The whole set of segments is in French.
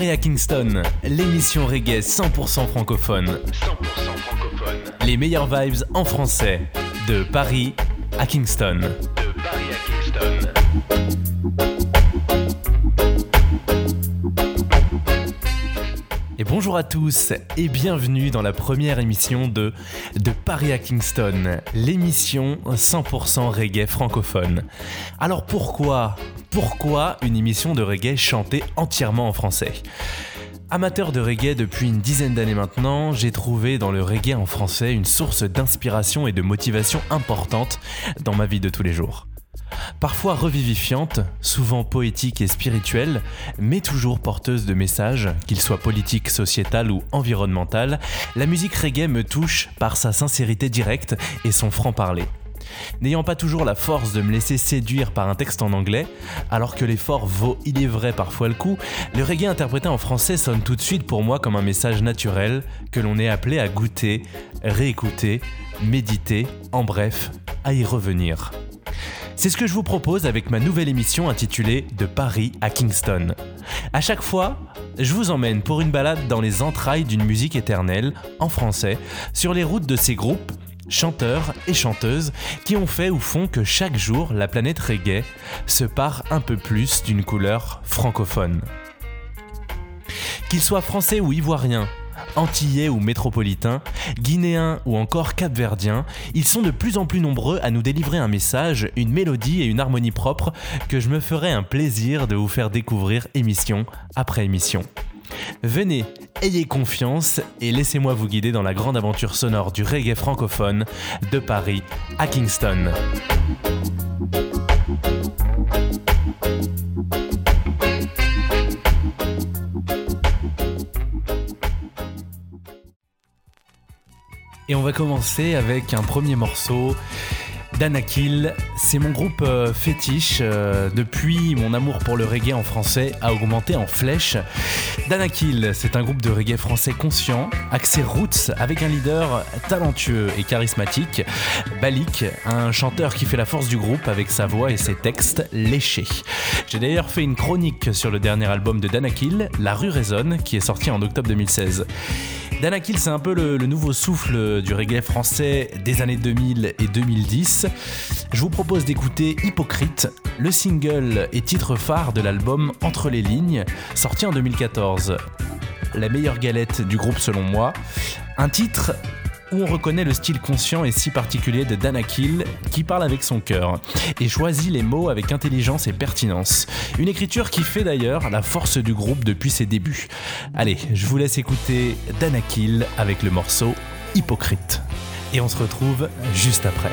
Paris à Kingston, l'émission reggae 100% francophone. 100% francophone. Les meilleures vibes en français. De Paris à Kingston. De Paris à Kingston. Et bonjour à tous et bienvenue dans la première émission de De Paris à Kingston, l'émission 100% reggae francophone. Alors pourquoi Pourquoi une émission de reggae chantée entièrement en français? Amateur de reggae depuis une dizaine d'années maintenant, j'ai trouvé dans le reggae en français une source d'inspiration et de motivation importante dans ma vie de tous les jours. Parfois revivifiante, souvent poétique et spirituelle, mais toujours porteuse de messages, qu'ils soient politiques, sociétal ou environnemental, la musique reggae me touche par sa sincérité directe et son franc-parler. N'ayant pas toujours la force de me laisser séduire par un texte en anglais, alors que l'effort vaut il est vrai parfois le coup, le reggae interprété en français sonne tout de suite pour moi comme un message naturel que l'on est appelé à goûter, réécouter, méditer, en bref, à y revenir. C'est ce que je vous propose avec ma nouvelle émission intitulée De Paris à Kingston. À chaque fois, je vous emmène pour une balade dans les entrailles d'une musique éternelle, en français, sur les routes de ces groupes, chanteurs et chanteuses qui ont fait ou font que chaque jour la planète reggae se part un peu plus d'une couleur francophone. Qu'ils soient français ou ivoiriens, antillais ou métropolitains, guinéens ou encore capverdiens, ils sont de plus en plus nombreux à nous délivrer un message, une mélodie et une harmonie propre que je me ferai un plaisir de vous faire découvrir émission après émission. Venez, ayez confiance et laissez-moi vous guider dans la grande aventure sonore du reggae francophone de Paris à Kingston. Et on va commencer avec un premier morceau Danakil. C'est mon groupe euh, fétiche. Euh, depuis, mon amour pour le reggae en français a augmenté en flèche. Danakil, c'est un groupe de reggae français conscient, axé roots, avec un leader talentueux et charismatique, Balik, un chanteur qui fait la force du groupe avec sa voix et ses textes léchés. J'ai d'ailleurs fait une chronique sur le dernier album de Danakil, La rue résonne, qui est sorti en octobre 2016. Danakil, c'est un peu le, le, nouveau souffle du reggae français des années 2000 et 2010. Je vous propose d'écouter Hypocrite, le single et titre phare de l'album Entre les lignes, sorti en 2014. La meilleure galette du groupe selon moi. Un titre où on reconnaît le style conscient et si particulier de Danakil qui parle avec son cœur et choisit les mots avec intelligence et pertinence. Une écriture qui fait d'ailleurs la force du groupe depuis ses débuts. Allez, je vous laisse écouter Danakil avec le morceau Hypocrite. Et on se retrouve juste après.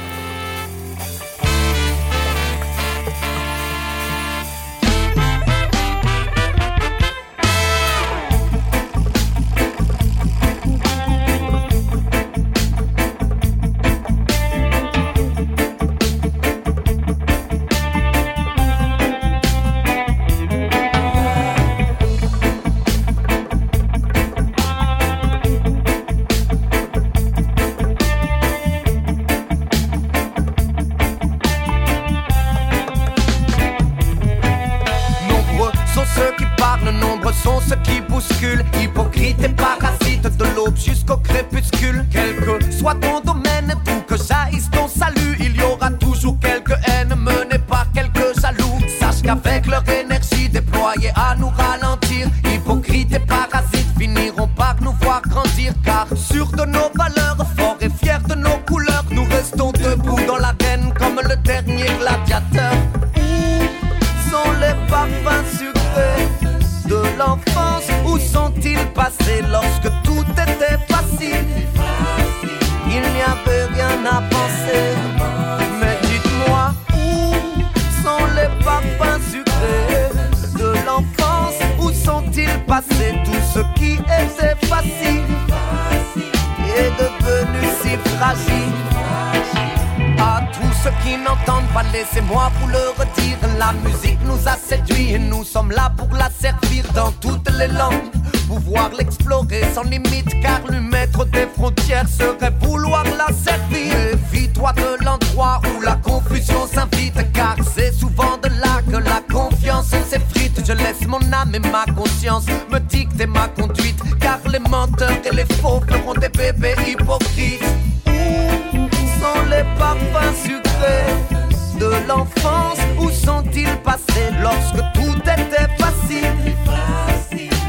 Vous le redire. La musique nous a séduits et nous sommes là pour la servir dans toutes les langues. pouvoir l'explorer sans limite, car lui mettre des frontières serait vouloir la servir. Méfie-toi de l'endroit où la confusion s'invite, car c'est souvent de là que la confiance s'effrite. Je laisse mon âme et ma conscience me dicter ma conduite, car les menteurs et les faux feront des bébés hypocrites. Où sont les parfums sucrés? De l'enfance Où sont-ils passés lorsque tout était facile?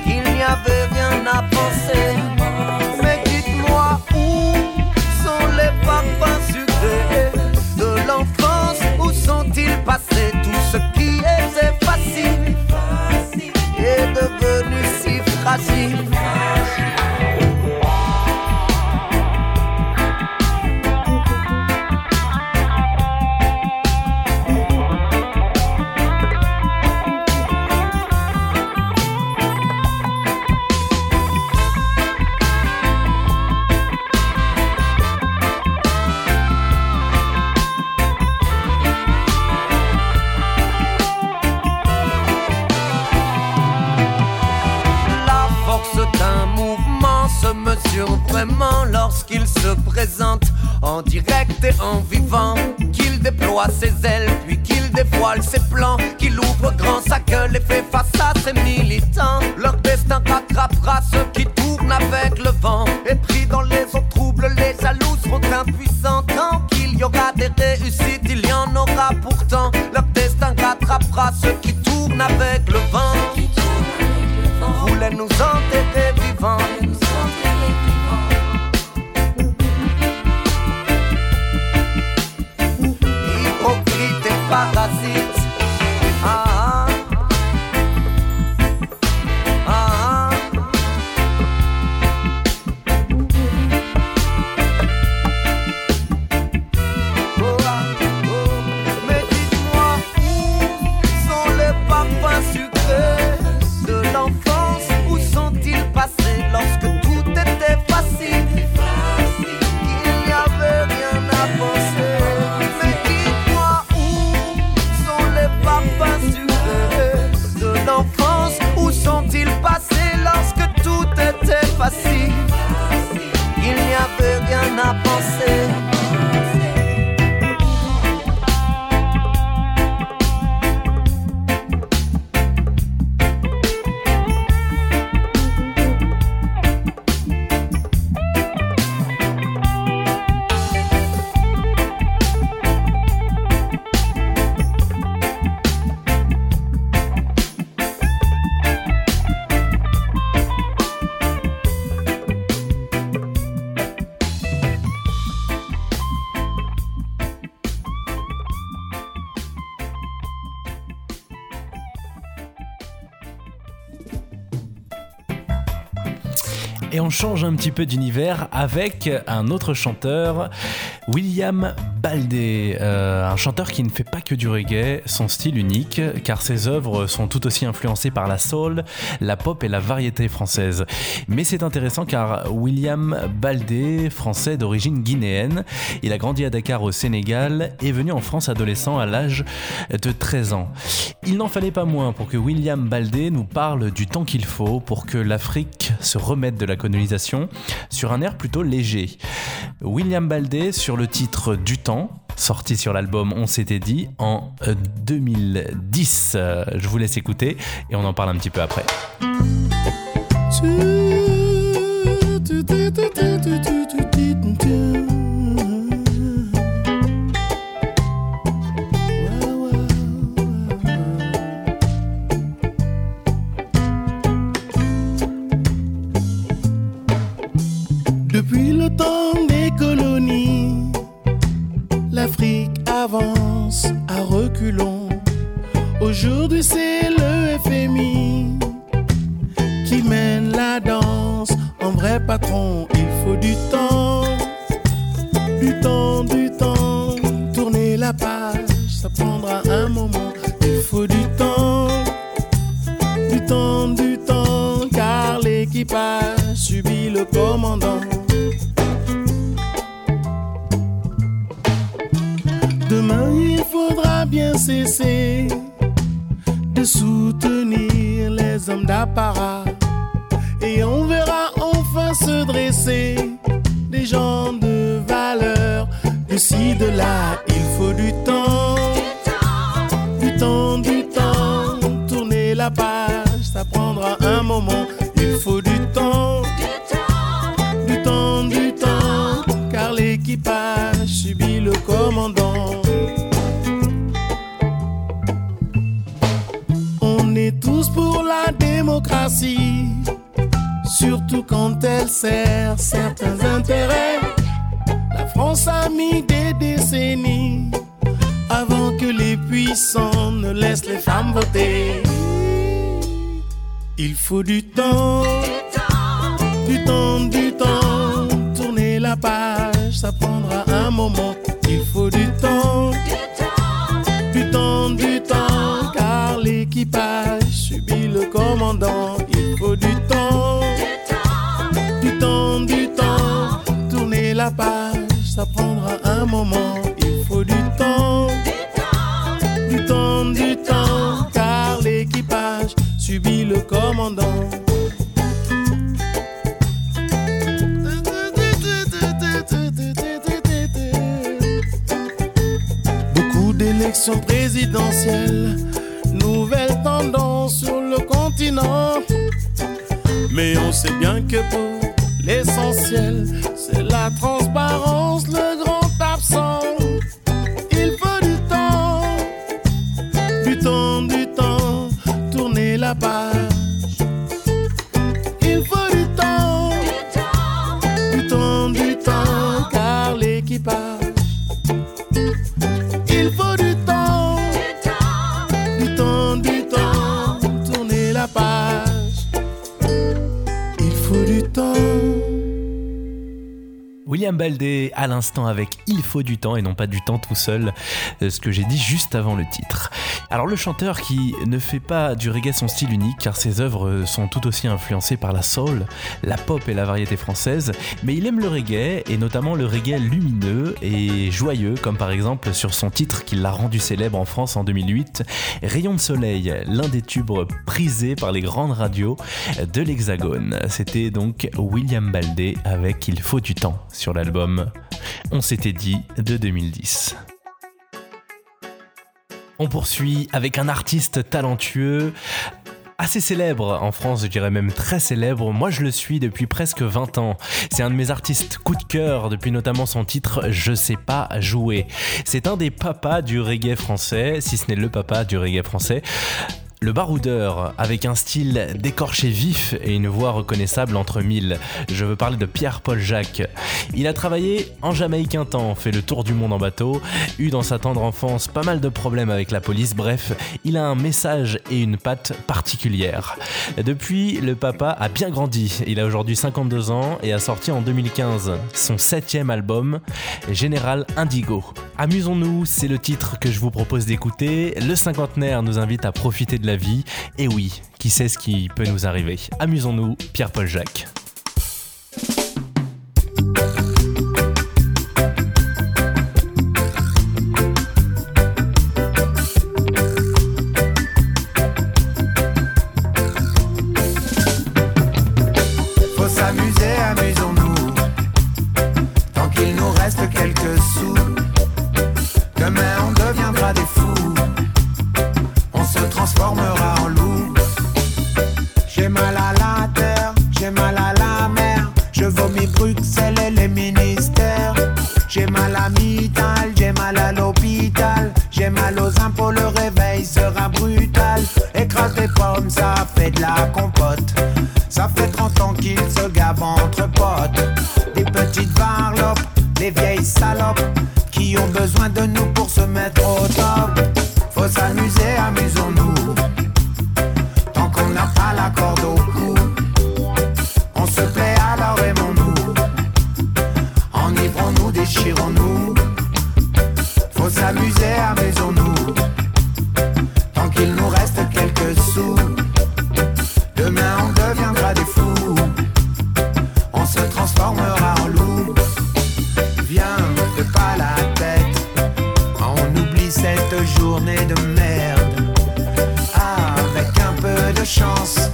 Il n'y avait rien à penser. Se présente en direct et en vivant. Qu'il déploie ses ailes, puis qu'il dévoile ses plans, qu'il ouvre grand sa gueule et fait face à ses militants. Leur destin rattrapera ceux qui tournent avec le vent. Et on change un petit peu d'univers avec un autre chanteur, William Baldé, euh, un chanteur qui ne fait pas que du reggae, son style unique, car ses œuvres sont tout aussi influencées par la soul, la pop et la variété française. Mais c'est intéressant car William Baldé, français d'origine guinéenne, il a grandi à Dakar au Sénégal et est venu en France adolescent à l'âge de 13 ans. Il n'en fallait pas moins pour que William Baldé nous parle du temps qu'il faut pour que l'Afrique se remette de la colonisation sur un air plutôt léger. William Baldé sur le titre Du sorti sur l'album On s'était dit en euh, 2010. Euh, Je vous laisse écouter et on en parle un petit peu après. Il faudra bien cesser de soutenir les hommes d'apparat et se dresser, des gens de valeur, de ci, de là, il faut du temps. Du temps, du temps, tourner la page, ça prendra un moment, il faut du temps. Du temps, du temps, car l'équipage subit le commandant. Surtout quand elle sert certains intérêts. La France a mis des décennies avant que les puissants ne laissent les femmes voter. Il faut du temps, du temps, du temps, tourner la page, ça prendra un moment. Il faut du temps, du temps, du temps, car l'équipage subit le commandant. Nouvelles tendances sur le continent. Mais on sait bien que pour l'essentiel, c'est la transparence, William Baldé à l'instant avec Il faut du temps et non pas du temps tout seul, euh, ce que j'ai dit juste avant le titre. Alors le chanteur qui ne fait pas du reggae son style unique car ses œuvres sont tout aussi influencées par la soul, la pop et la variété française, mais il aime le reggae et notamment le reggae lumineux et joyeux comme par exemple sur son titre qui l'a rendu célèbre en France en 2008, Rayon de soleil, l'un des tubes prisés par les grandes radios de l'Hexagone. C'était donc William Baldé avec Il faut du temps sur On s'était dit de 2010. On poursuit avec un artiste talentueux assez célèbre en France, je dirais même très célèbre. Moi, je le suis depuis presque 20 ans. C'est un de mes artistes coup de cœur depuis notamment son titre Je sais pas jouer. C'est un des papas du reggae français, si ce n'est le papa du reggae français. Le baroudeur, avec un style décorché vif et une voix reconnaissable entre mille. Je veux parler de Pierre-Paul Jacques. Il a travaillé en Jamaïque un temps, fait le tour du monde en bateau, eu dans sa tendre enfance pas mal de problèmes avec la police, bref, il a un message et une patte particulière. Depuis, le papa a bien grandi. Il a aujourd'hui 52 ans et a sorti en 2015 son septième album, Général Indigo. Amusons-nous, c'est le titre que je vous propose d'écouter. Le cinquantenaire nous invite à profiter de vie. Et oui, qui sait ce qui peut nous arriver Amusons-nous, Pierre-Paul Jacques. Demain on deviendra des fous. On se transformera en loup. Viens, ne pas la tête. On oublie cette journée de merde. Avec un peu de chance,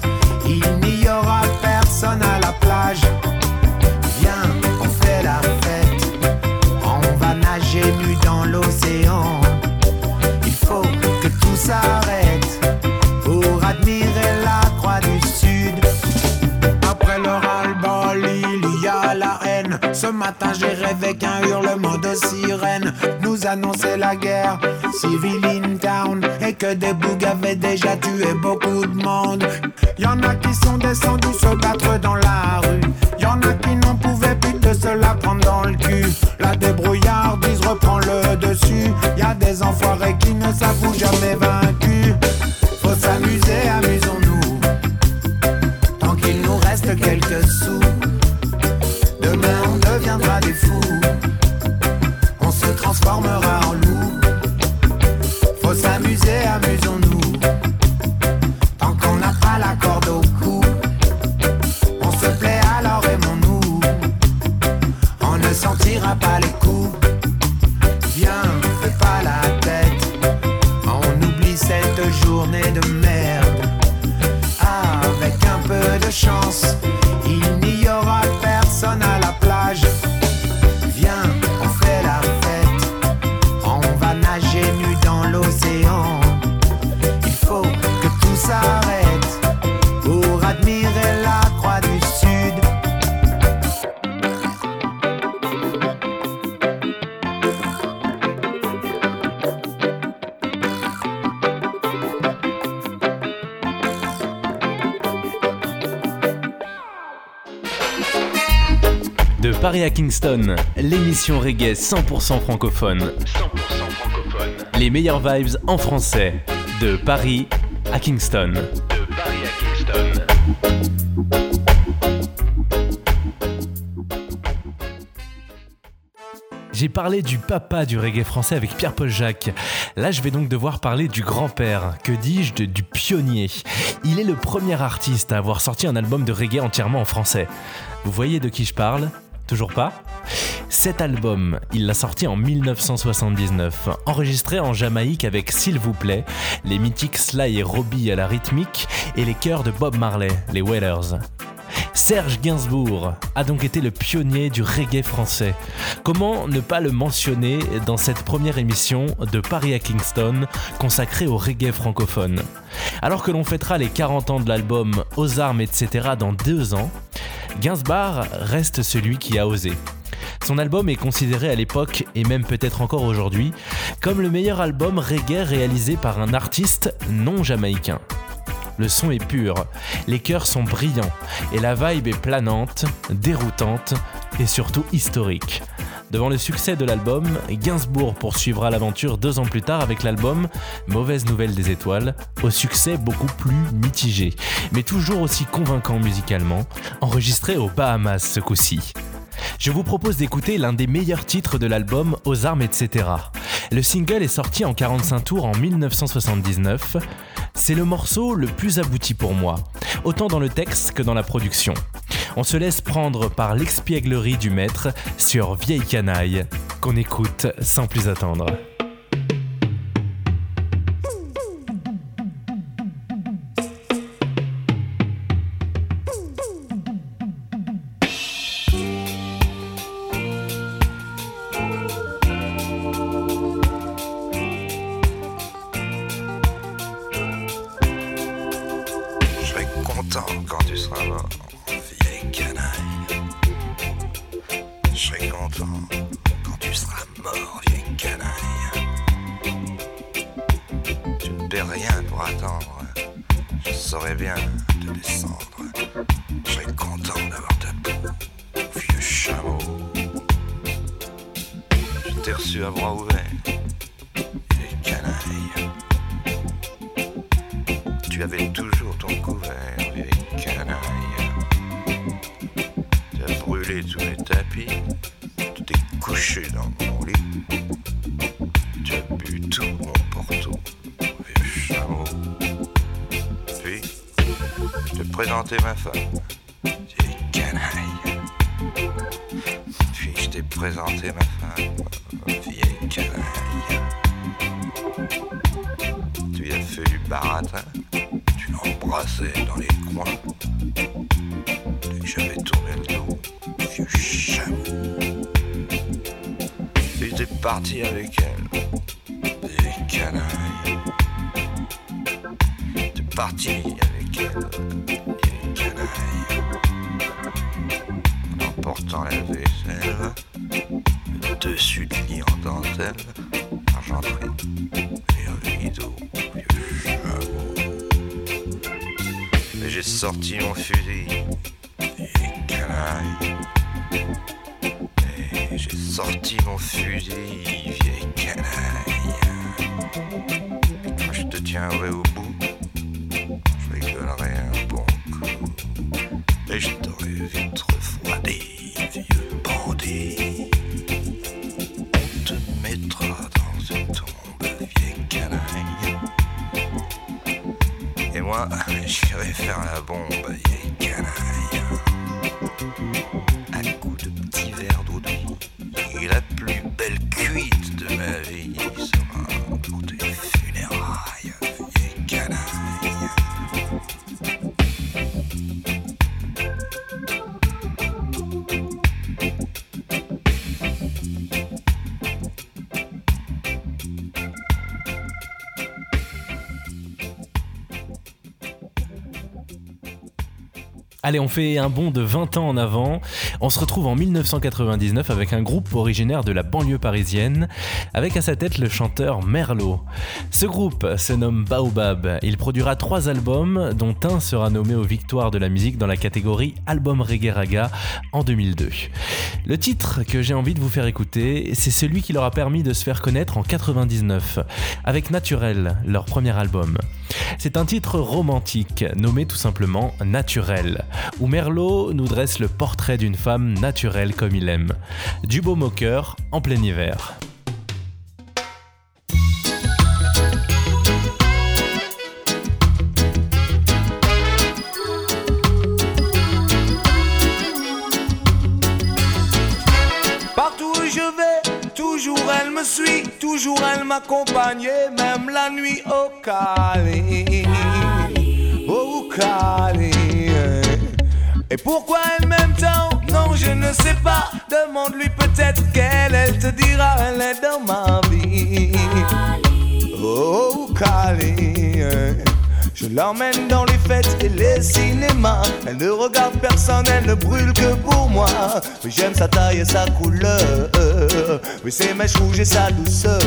Ce matin, j'ai rêvé qu'un hurlement de sirène nous annonçait la guerre civile in town et que des bougs avaient déjà tué beaucoup de monde. Y en a qui sont descendus se battre dans la rue. Y en a qui n'en pouvaient plus de se la prendre dans le cul. La débrouillardise reprend le dessus. Y a des enfoirés qui ne s'avouent jamais vaincus. Paris à Kingston, l'émission reggae 100% francophone. 100% francophone. Les meilleures vibes en français. De Paris à Kingston. De Paris à Kingston. J'ai parlé du papa du reggae français avec Pierre-Paul Jacques. Là, je vais donc devoir parler du grand-père, que dis-je, du pionnier. Il est le premier artiste à avoir sorti un album de reggae entièrement en français. Vous voyez de qui je parle? Toujours pas Cet album, il l'a sorti en 1979, enregistré en Jamaïque avec S'il vous plaît, les mythiques Sly et Robbie à la rythmique et les chœurs de Bob Marley, les Wailers. Serge Gainsbourg a donc été le pionnier du reggae français. Comment ne pas le mentionner dans cette première émission de Paris à Kingston consacrée au reggae francophone? Alors que l'on fêtera les 40 ans de l'album Aux armes, etc. dans deux ans, Gainsbourg reste celui qui a osé. Son album est considéré à l'époque, et même peut-être encore aujourd'hui, comme le meilleur album reggae réalisé par un artiste non jamaïcain. Le son est pur, les chœurs sont brillants, et la vibe est planante, déroutante et surtout historique. Devant le succès de l'album, Gainsbourg poursuivra l'aventure deux ans plus tard avec l'album Mauvaise Nouvelle des Étoiles, au succès beaucoup plus mitigé, mais toujours aussi convaincant musicalement, enregistré aux Bahamas ce coup-ci. Je vous propose d'écouter l'un des meilleurs titres de l'album Aux armes, etc. Le single est sorti en 45 tours en 1979. C'est le morceau le plus abouti pour moi, autant dans le texte que dans la production. On se laisse prendre par l'expièglerie du maître sur Vieille Canaille, qu'on écoute sans plus attendre. Présentais ma femme, vieille canaille. Puis, je t'ai présenté ma femme, vieille canaille. Tu as fait du baratin. Tu l'embrassais dans les coins. Dès que j'avais tourné le dos, vieux chameau. Et t'es parti avec elle, canaille. parti avec elle, vieille canaille. En emportant la vaisselle, le dessus du lit en dentelle, argenterie, les rideaux, vieux chameau. Mais j'ai sorti mon fusil, Allez, on fait un bond de 20 ans en avant. On se retrouve en 1999 avec un groupe originaire de la banlieue parisienne, avec à sa tête le chanteur Merlot. Ce groupe se nomme Baobab. Il produira trois albums, dont un sera nommé aux Victoires de la musique dans la catégorie Album Reggae Raga en 2002. Le titre que j'ai envie de vous faire écouter, c'est celui qui leur a permis de se faire connaître en 99, avec Naturel, leur premier album. C'est un titre romantique, nommé tout simplement Naturel, où Merlot nous dresse le portrait d'une femme naturelle comme il aime. Du beau moqueur en plein hiver. Partout où je vais, toujours elle me suit, toujours elle m'accompagne, nuit au Cali. Au Cali. Et pourquoi elle m'aime tant? Non, je ne sais pas. Demande-lui peut-être qu'elle, elle te dira, elle est dans ma vie. Oh, Cali. Je l'emmène dans les fêtes et les cinémas. Elle ne regarde personne, elle ne brûle que pour moi. Oui, j'aime sa taille et sa couleur. Oui, ses mèches rouges et sa douceur.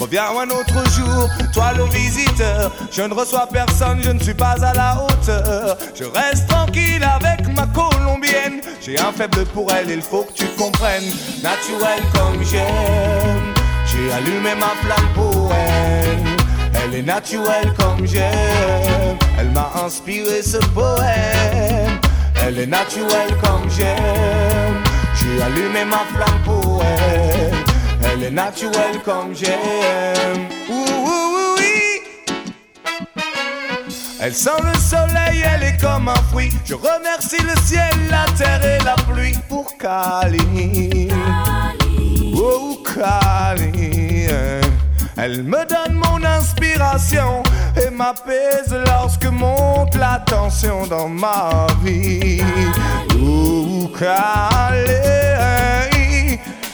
Reviens un autre jour, toi le visiteur. Je ne reçois personne, je ne suis pas à la hauteur. Je reste tranquille avec ma colombienne. J'ai un faible pour elle, il faut que tu comprennes. Naturel comme j'aime. J'ai allumé ma flamme pour elle. Elle est naturelle comme j'aime. Elle m'a inspiré ce poème. Elle est naturelle comme j'aime. J'ai allumé ma flamme pour elle. Elle est naturelle comme j'aime. Ouh, ouh, oui. Elle sent le soleil, elle est comme un fruit. Je remercie le ciel, la terre et la pluie pour Cali. Oh, Cali. Elle me donne mon inspiration et m'apaise lorsque monte la tension dans ma vie.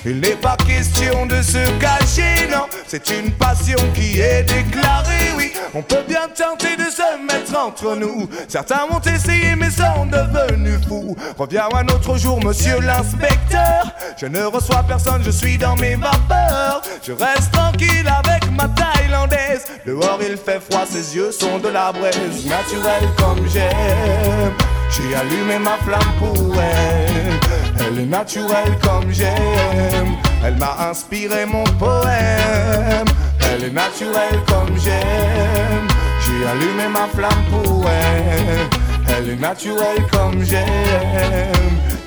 Il n'est pas question de se cacher, non. C'est une passion qui est déclarée, oui. On peut bien tenter de se mettre entre nous. Certains ont essayé mais sont devenus fous. Reviens un autre jour, monsieur l'inspecteur. Je ne reçois personne, je suis dans mes vapeurs. Je reste tranquille avec ma thaïlandaise. Dehors il fait froid, ses yeux sont de la braise. Naturelle comme j'aime. J'ai allumé ma flamme pour elle. Elle est naturelle comme j'aime. Elle m'a inspiré mon poème. Elle est naturelle comme j'aime. J'ai allumé ma flamme pour elle. Elle est naturelle comme j'aime.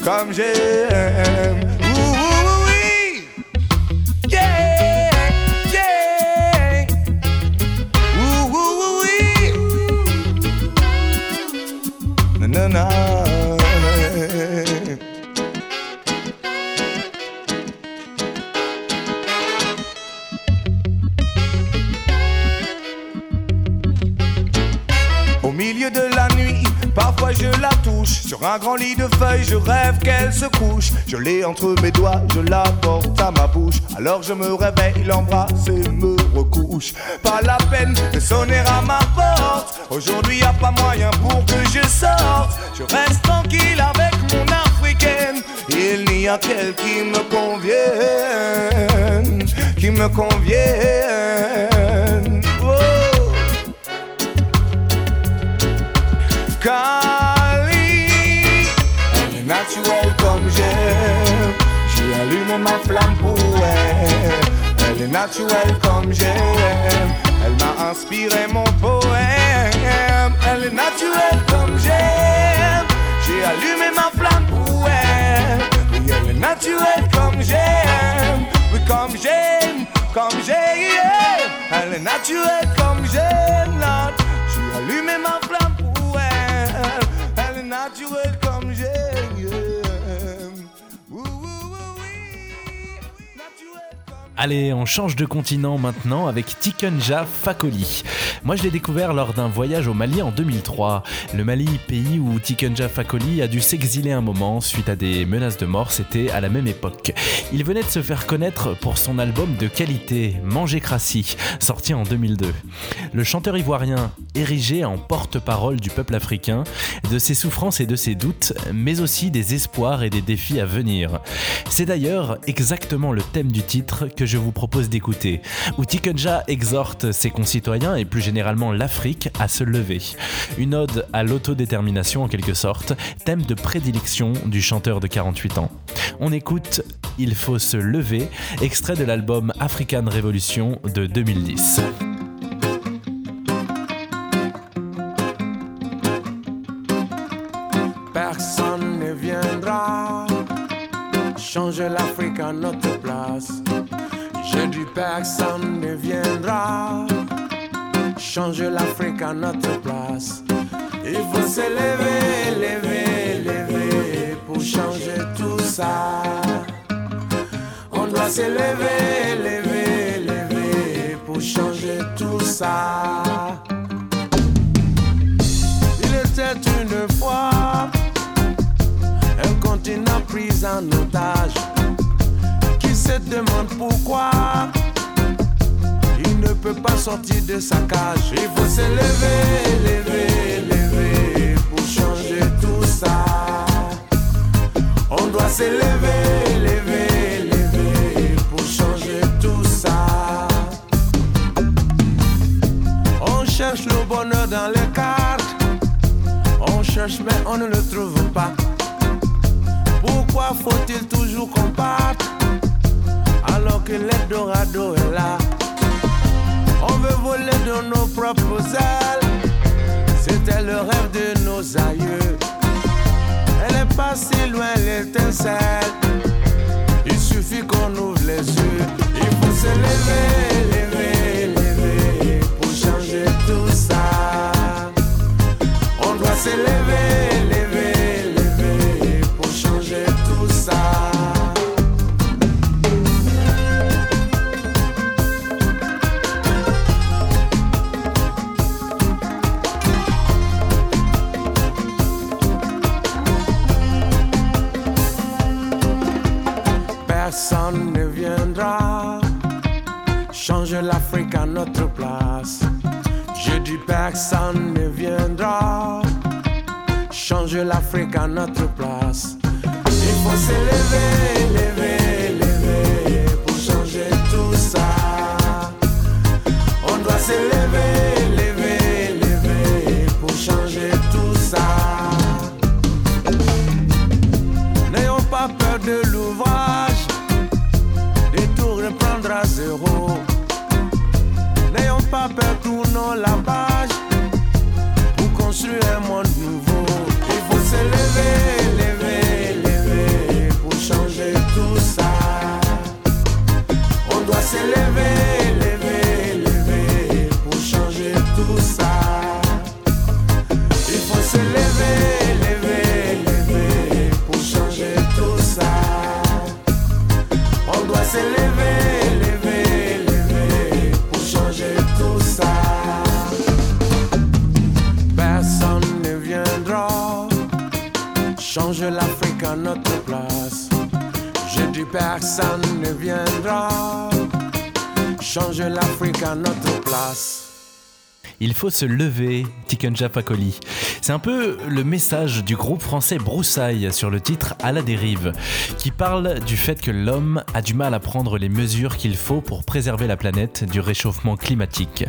Comme j'aime. Je rêve qu'elle se couche. Je l'ai entre mes doigts, je la porte à ma bouche. Alors je me réveille, l'embrasse et me recouche. Pas la peine de sonner à ma porte. Aujourd'hui y a pas moyen pour que je sorte. Je reste tranquille avec mon africaine. Il n'y a qu'elle qui me convienne, qui me convienne. Oh. Cali, Ma flamme pour elle. Elle est naturelle comme j'aime. Elle m'a inspiré mon poème. Elle est naturelle comme j'aime. J'ai allumé ma flamme pour elle. Oui, elle est naturelle comme j'aime. Oui, comme j'aime, comme j'aime. Elle est naturelle comme j'aime. J'ai allumé ma flamme pour elle. Elle est naturelle comme j'aime. Allez, on change de continent maintenant avec Tikenja Fakoli. Moi, je l'ai découvert lors d'un voyage au Mali en 2003. Le Mali, pays où Tikenja Fakoli a dû s'exiler un moment suite à des menaces de mort, c'était à la même époque. Il venait de se faire connaître pour son album de qualité, Manger Crassi, sorti en 2002. Le chanteur ivoirien, érigé en porte-parole du peuple africain, de ses souffrances et de ses doutes, mais aussi des espoirs et des défis à venir. C'est d'ailleurs exactement le thème du titre que je vous propose d'écouter, où Tikenja exhorte ses concitoyens et plus généralement l'Afrique à se lever. Une ode à l'autodétermination en quelque sorte, thème de prédilection du chanteur de 48 ans. On écoute Il faut se lever, extrait de l'album African Revolution de 2010. Personne ne viendra changer l'Afrique à notre place. Je dis personne ne viendra changer l'Afrique à notre place. Il faut se lever, lever, pour changer tout ça. On doit se lever, lever, lever pour changer tout ça. Il était une fois un continent pris en otage se demande pourquoi il ne peut pas sortir de sa cage. Il faut se lever, lever, pour changer tout ça. On doit se lever, lever, lever pour changer tout ça. On cherche le bonheur dans les cartes. On cherche mais on ne le trouve pas. Pourquoi faut-il toujours qu'on parte? Alors que l'Eldorado est là On veut voler de nos propres ailes. C'était le rêve de nos aïeux. Elle est pas si loin l'étincelle. Il suffit qu'on ouvre les yeux. Il faut se lever, lever, lever pour changer tout ça. On doit se lever, changer l'Afrique à notre place. Il faut se lever, lever, Il faut se lever, Tikenja Fakoli. C'est un peu le message du groupe français Broussailles sur le titre À la dérive, qui parle du fait que l'homme a du mal à prendre les mesures qu'il faut pour préserver la planète du réchauffement climatique.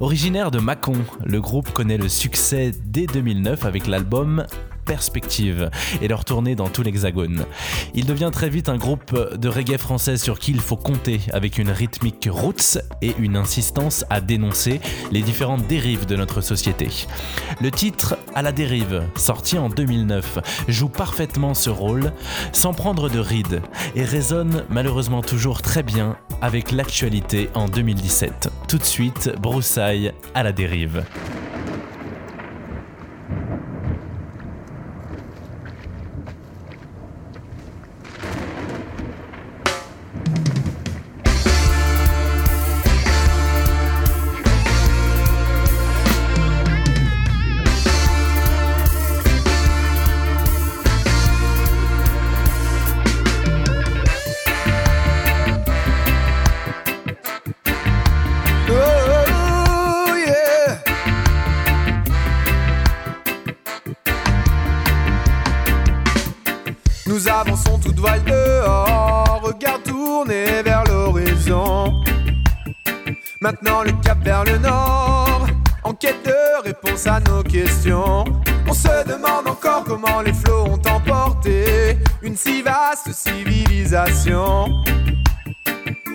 Originaire de Mâcon, le groupe connaît le succès dès 2009 avec l'album perspective et leur tournée dans tout l'hexagone. Il devient très vite un groupe de reggae français sur qui il faut compter avec une rythmique roots et une insistance à dénoncer les différentes dérives de notre société. Le titre À la dérive, sorti en 2009, joue parfaitement ce rôle sans prendre de rides et résonne malheureusement toujours très bien avec l'actualité en 2017. Tout de suite, broussaille à la dérive. Voile dehors, regard tourné vers l'horizon. Maintenant le cap vers le nord, en quête de réponse à nos questions. On se demande encore comment les flots ont emporté une si vaste civilisation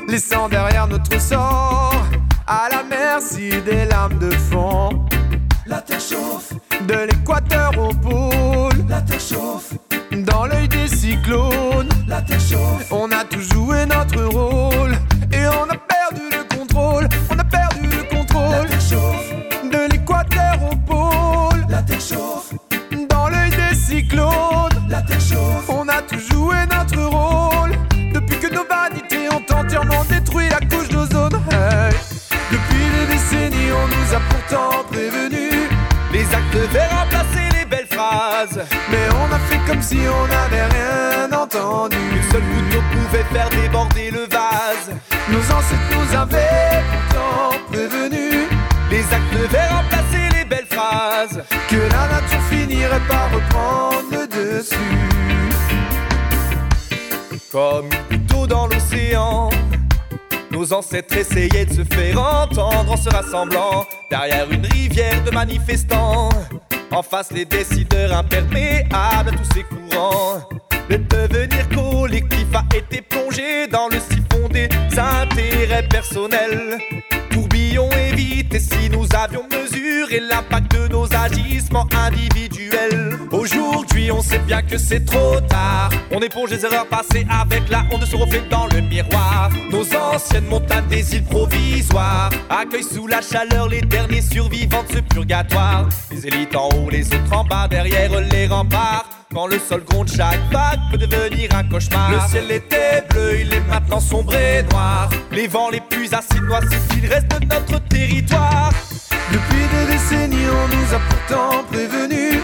laissant derrière notre sort à la merci des lames de fond. La terre chauffe, de l'équateur au pôle. La terre chauffe, dans l'œil des cyclones. La terre chauffe, on a tout joué notre rôle comme si on n'avait rien entendu. Une seule goutte d'eau pouvait faire déborder le vase. Nos ancêtres nous avaient pourtant prévenus. Les actes devaient remplacer les belles phrases. Que la nature finirait par reprendre le dessus. Comme d'eau dans l'océan. Nos ancêtres essayaient de se faire entendre en se rassemblant derrière une rivière de manifestants. En face, les décideurs imperméables à tous ces courants. Le devenir collectif a été plongé dans le siphon des intérêts personnels. Tourbillon évité si nous avions mesuré l'impact de nos agissements individuels. On sait bien que c'est trop tard. On éponge les erreurs passées avec la honte se reflète dans le miroir. Nos anciennes montagnes des îles provisoires accueillent sous la chaleur les derniers survivants de ce purgatoire. Les élites en haut, les autres en bas, derrière les remparts. Quand le sol gronde, chaque vague peut devenir un cauchemar. Le ciel était bleu, il est maintenant sombre et noir. Les vents les plus acides ce qu'il reste de notre territoire. Depuis des décennies, on nous a pourtant prévenus.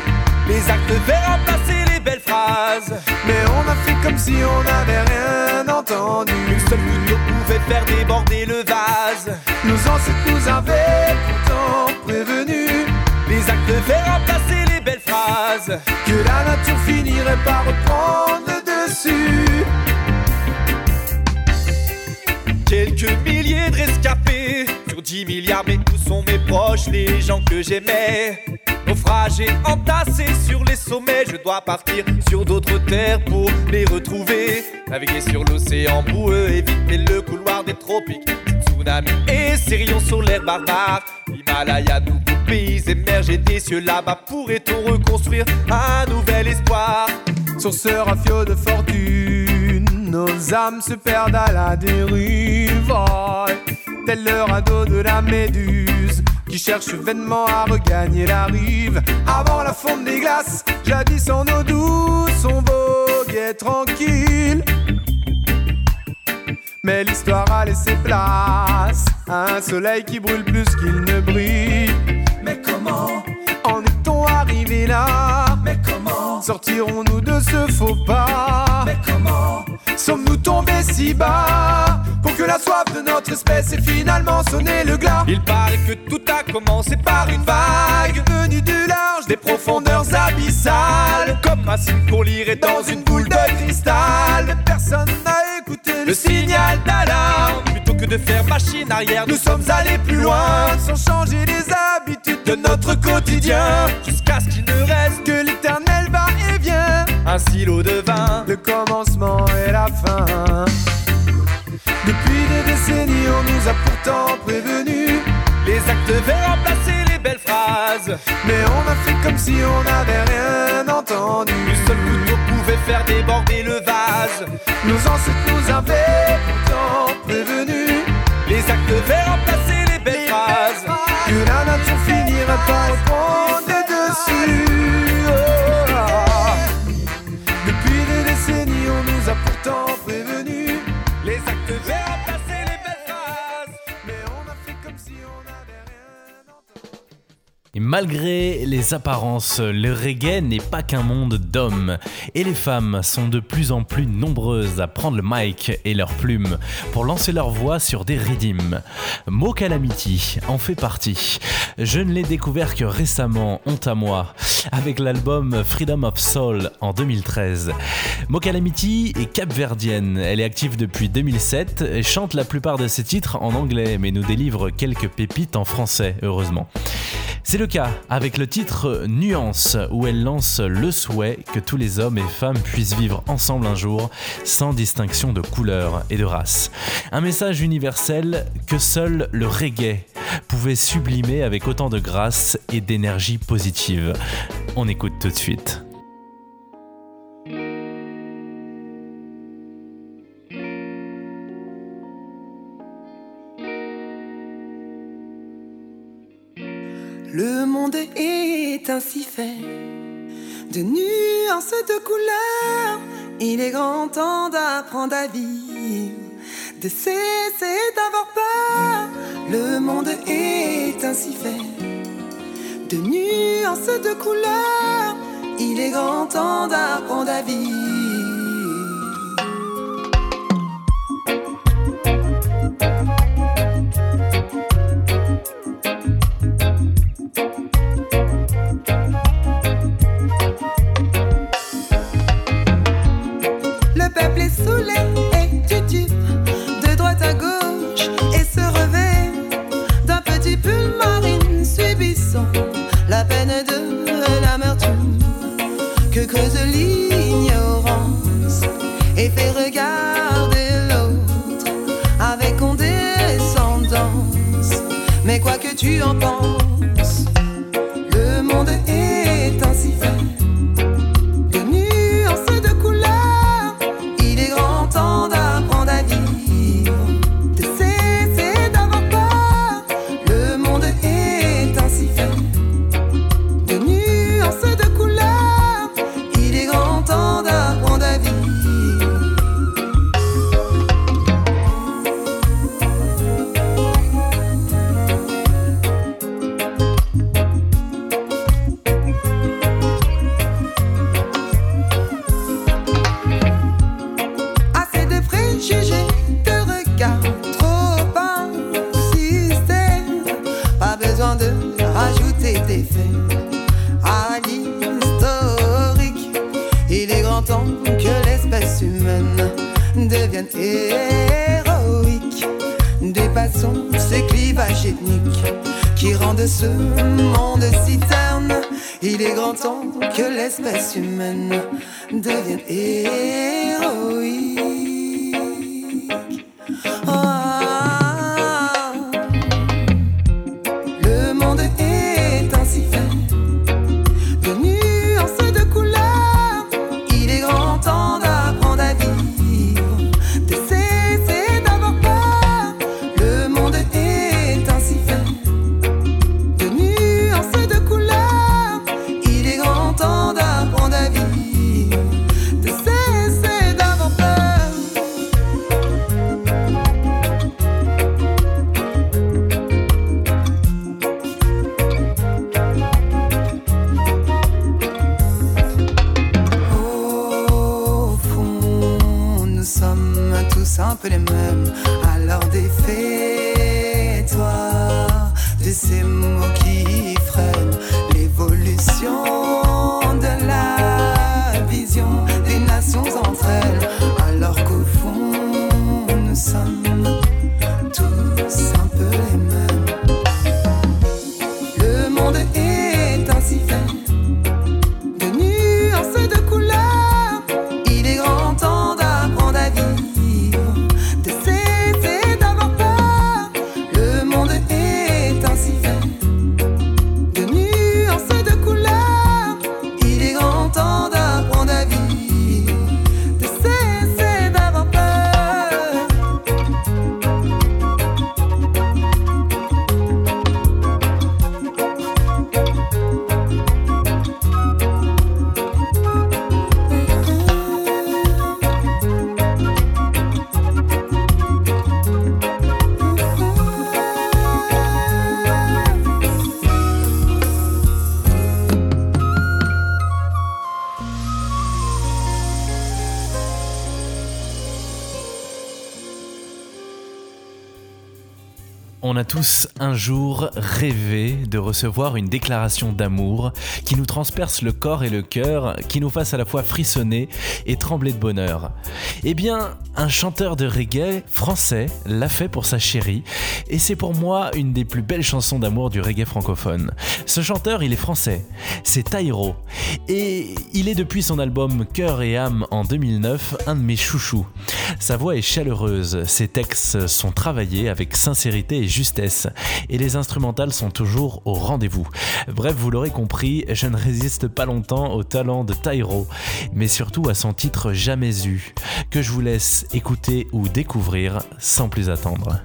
Les actes devaient remplacer les belles phrases. Mais on a fait comme si on n'avait rien entendu. Une seule goutte pouvait faire déborder le vase. Nos ancêtres nous avaient pourtant prévenus. Les actes devaient remplacer les belles phrases. Que la nature finirait par reprendre le dessus. Quelques milliers de rescapés sur 10 milliards, mais où sont mes proches, les gens que j'aimais? Naufragés, entassés sur les sommets, je dois partir sur d'autres terres pour les retrouver. Naviguer sur l'océan boueux, éviter le couloir des tropiques. Tsunami et ces rayons solaires barbares. L'Himalaya, nouveaux pays émergés des cieux là-bas. Pourrait-on reconstruire un nouvel espoir? Sur ce rafio de fortune, nos âmes se perdent à la dérive. Tel le radeau de la méduse qui cherche vainement à regagner la rive. Avant la fonte des glaces, jadis en eau douce, on voguait tranquille. Mais l'histoire a laissé place à un soleil qui brûle plus qu'il ne brille. Mais comment en est-on arrivé là? Mais comment sortirons-nous de ce faux pas? Mais comment sommes-nous tombés si bas pour que la soif de notre espèce ait finalement sonné le glas? Il paraît que tout a commencé par une vague venue du large des profondeurs abyssales. Comme un signe pour lire dans une boule de cristal. Mais personne n'a écouté le, signal d'alarme. Plutôt que de faire machine arrière, nous sommes allés plus loin sans changer les habitudes de notre quotidien. Jusqu'à ce qu'il ne reste que l'éternel. Un silo de vin, le commencement et la fin. Depuis des décennies, on nous a pourtant prévenus. Les actes verts remplacer les belles phrases. Mais on a fait comme si on n'avait rien entendu. Le seul couteau pouvait faire déborder le vase. Nos ancêtres nous avaient pourtant prévenus. Les actes verts remplacer les belles phrases. Que la nature finira par reprendre malgré les apparences, le reggae n'est pas qu'un monde d'hommes. Et les femmes sont de plus en plus nombreuses à prendre le mic et leurs plumes pour lancer leur voix sur des rythmes. Mo Calamity en fait partie. Je ne l'ai découvert que récemment, honte à moi, avec l'album Freedom of Soul en 2013. Mo Calamity est capverdienne. Elle est active depuis 2007 et chante la plupart de ses titres en anglais, mais nous délivre quelques pépites en français, heureusement. C'est le cas avec le titre Nuance où elle lance le souhait que tous les hommes et femmes puissent vivre ensemble un jour sans distinction de couleur et de race. Un message universel que seul le reggae pouvait sublimer avec autant de grâce et d'énergie positive. On écoute tout de suite. Ainsi fait de nuances de couleurs. Il est grand temps d'apprendre à vivre, de cesser d'avoir peur. Le monde est ainsi fait de nuances de couleurs. Il est grand temps d'apprendre à vivre. men devient héroïque. On a tous un jour rêvé de recevoir une déclaration d'amour qui nous transperce le corps et le cœur, qui nous fasse à la fois frissonner et trembler de bonheur. Eh bien, un chanteur de reggae français l'a fait pour sa chérie, et c'est pour moi une des plus belles chansons d'amour du reggae francophone. Ce chanteur, il est français, c'est Taïro, et il est depuis son album Cœur et âme en 2009 un de mes chouchous. Sa voix est chaleureuse, ses textes sont travaillés avec sincérité et justesse, et les instrumentales sont toujours au rendez-vous. Bref, vous l'aurez compris, je ne résiste pas longtemps au talent de Taïro, mais surtout à son titre Jamais eu, que je vous laisse écouter ou découvrir sans plus attendre.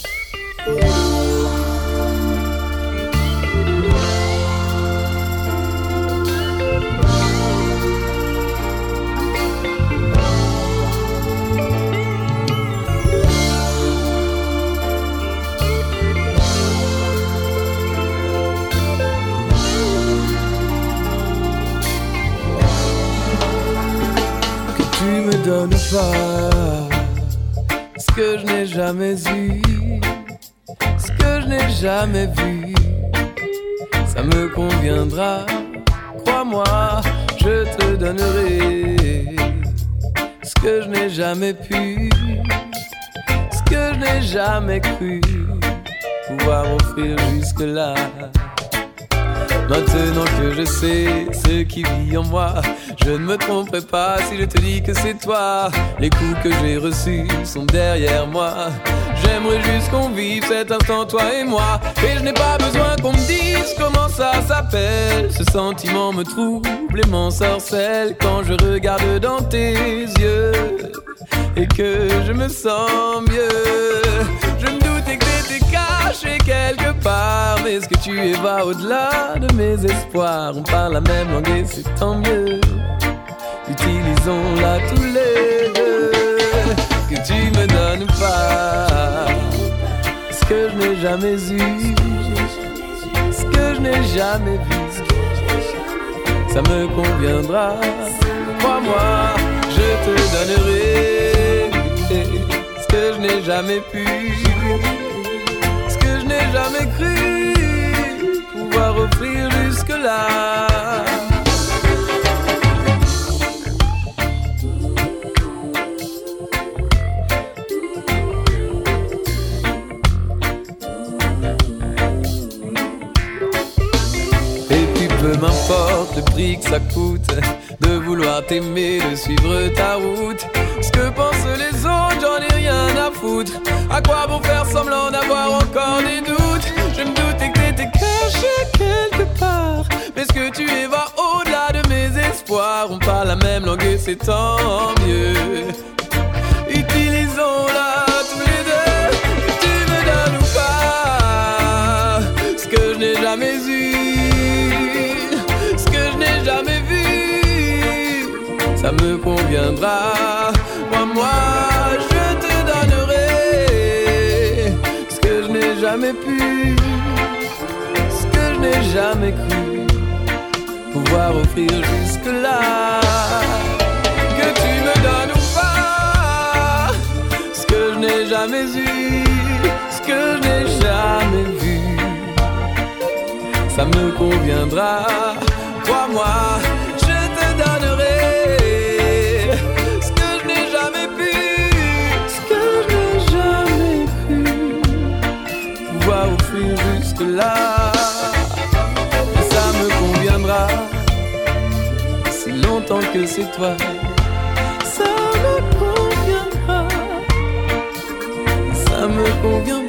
Donnes pas ce que je n'ai jamais eu, ce que je n'ai jamais vu. Ça me conviendra, crois-moi, je te donnerai ce que je n'ai jamais pu, ce que je n'ai jamais cru pouvoir offrir jusque-là. Maintenant que je sais ce qui vit en moi, je ne me tromperai pas si je te dis que c'est toi. Les coups que j'ai reçus sont derrière moi. J'aimerais juste qu'on vive cet instant, toi et moi. Et je n'ai pas besoin qu'on me dise comment ça s'appelle. Ce sentiment me trouble et m'ensorcelle quand je regarde dans tes yeux et que je me sens mieux. Caché quelque part, mais ce que tu es va au-delà de mes espoirs. On parle la même langue et c'est tant mieux. Utilisons-la tous les deux. Que tu me donnes pas ce que je n'ai jamais eu, ce que je n'ai jamais vu. Ça me conviendra, crois-moi, je te donnerai ce que je n'ai jamais pu, jamais cru pouvoir offrir jusque-là. Et puis peu m'importe le prix que ça coûte De vouloir t'aimer, de suivre ta route. Ce que pensent les autres, j'en ai rien à foutre. À quoi bon faire semblant d'avoir encore des doutes? Je me doutais que t'étais caché quelque part. Mais ce que tu es va au-delà de mes espoirs. On parle la même langue et c'est tant mieux. Utilisons-la tous les Moi, moi, je te donnerai Ce que je n'ai jamais pu Ce que je n'ai jamais cru Pouvoir offrir jusque-là. Que tu me donnes ou pas ce que je n'ai jamais eu ce que je n'ai jamais vu. Ça me conviendra, crois-moi, là. Ça me conviendra, si longtemps que c'est toi. Ça me conviendra, ça me conviendra.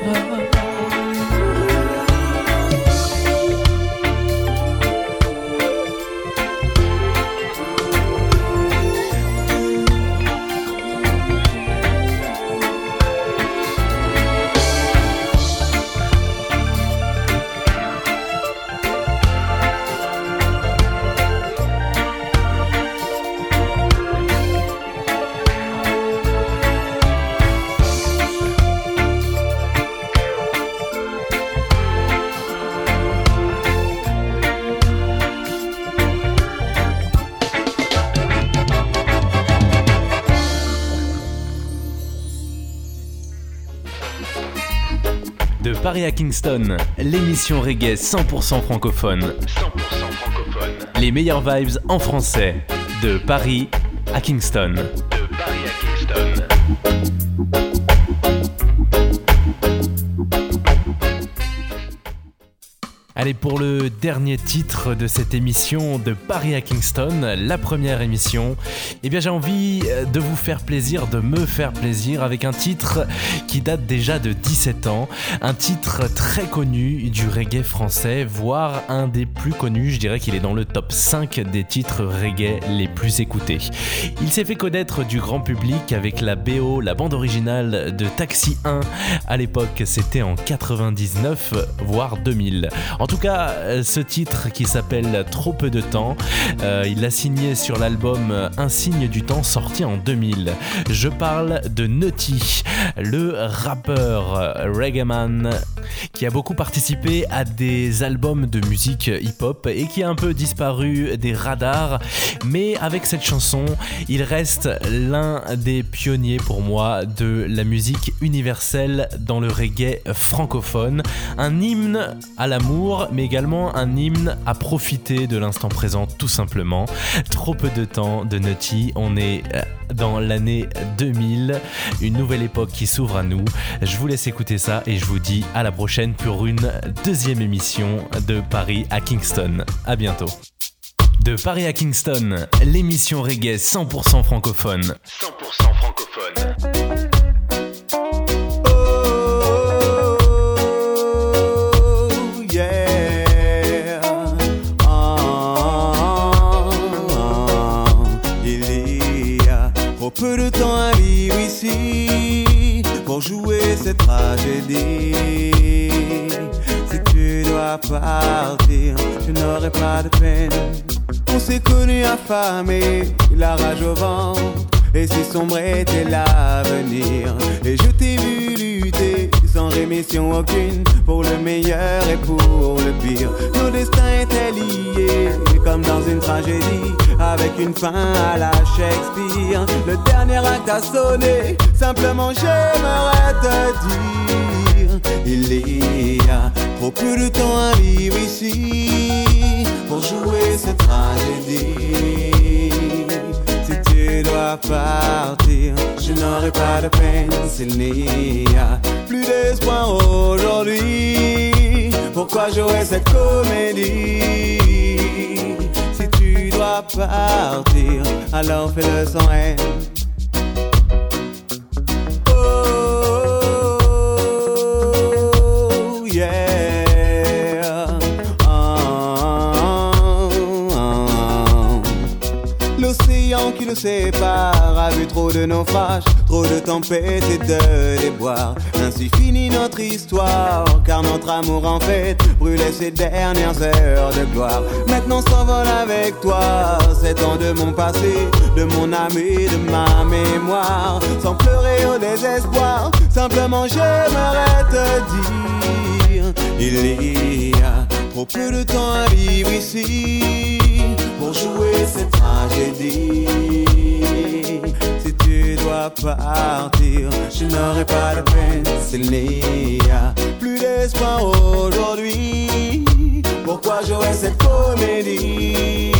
Kingston, l'émission reggae 100% francophone. 100% francophone. Les meilleures vibes en français. De Paris à Kingston. Allez, pour le dernier titre de cette émission de Paris à Kingston, la première émission, eh bien j'ai envie euh, de vous faire plaisir, de me faire plaisir avec un titre qui date déjà de 17 ans, un titre très connu du reggae français, voire un des plus connus, je dirais qu'il est dans le top 5 des titres reggae les plus écoutés. Il s'est fait connaître du grand public avec la BO, la bande originale de Taxi 1, à l'époque c'était en 99, voire 2000. En tout cas, euh, ce titre qui s'appelle Trop peu de temps, euh, il l'a signé sur l'album Un signe du temps sorti en 2000. Je parle de Nutty, le rappeur reggaeman qui a beaucoup participé à des albums de musique hip-hop et qui a un peu disparu des radars. Mais avec cette chanson, il reste l'un des pionniers pour moi de la musique universelle dans le reggae francophone. Un hymne à l'amour, mais également un hymne à profiter de l'instant présent tout simplement. Trop peu de temps de Nutty, on est euh, dans l'année 2000, une nouvelle époque qui s'ouvre à nous. Je vous laisse écouter ça et je vous dis à la prochaine pour une deuxième émission de Paris à Kingston. À bientôt. De Paris à Kingston, l'émission reggae 100% francophone. 100% francophone. Peu de temps à vivre ici pour jouer cette tragédie. Si tu dois partir, je n'aurai pas de peine. On s'est connus affamés, la rage au ventre. Et si sombre était l'avenir Et je t'ai vu rémission aucune Pour le meilleur et pour le pire. Nos destins étaient liés comme dans une tragédie Avec une fin à la Shakespeare. Le dernier acte a sonné Simplement j'aimerais te dire Il y a trop peu de temps à vivre ici Pour jouer cette tragédie tu dois partir, je n'aurai pas de peine s'il n'y a plus d'espoir aujourd'hui. Pourquoi jouer cette comédie? Si tu dois partir, alors fais-le sans haine. Nous sépare a vu trop de naufrages, trop de tempêtes et de déboires. Ainsi finit notre histoire, car notre amour en fait brûlait ses dernières heures de gloire. Maintenant s'envole avec toi, c'est temps de mon passé, de mon âme et de ma mémoire. Sans pleurer au désespoir, simplement j'aimerais te dire, il y a trop peu de temps à vivre ici pour jouer cette tragédie. Si tu dois partir, je n'aurai pas de peine s'il n'y a plus d'espoir aujourd'hui. Pourquoi jouer cette comédie?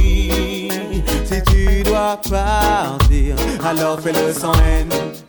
Si tu dois partir, alors fais-le sans haine.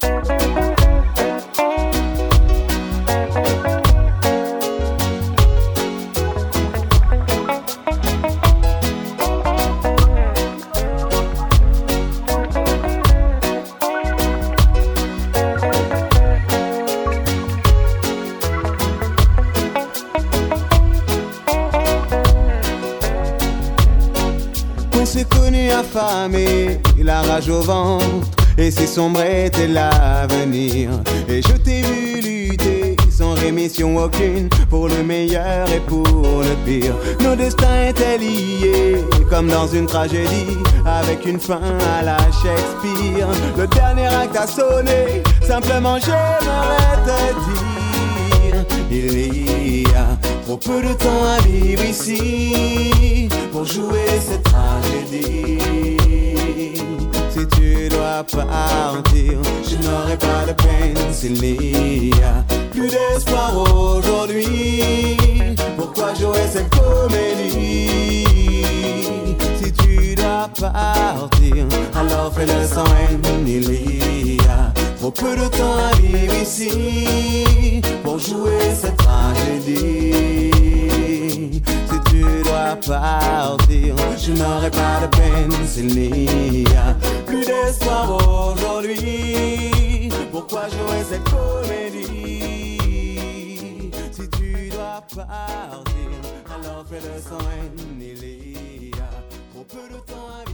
S'est connu affamé, la rage au ventre, et si sombre était l'avenir. Et je t'ai vu lutter sans rémission aucune, pour le meilleur et pour le pire. Nos destins étaient liés, comme dans une tragédie, avec une fin à la Shakespeare. Le dernier acte a sonné, simplement j'aimerais te dire, il y a trop peu de temps à vivre ici pour jouer cette tragédie. Si tu dois partir, je n'aurai pas de peine s'il n'y a plus d'espoir aujourd'hui. Pourquoi jouer cette comédie? Si tu dois partir, alors fais-le sans haine. Il a peu de temps vivre ici pour jouer cette tragédie. Si tu dois partir, je n'aurai pas de peine s'il n'y a plus d'espoir aujourd'hui. Pourquoi jouer cette comédie? Si tu dois partir, alors fais-le sans haine. Il y a peu de temps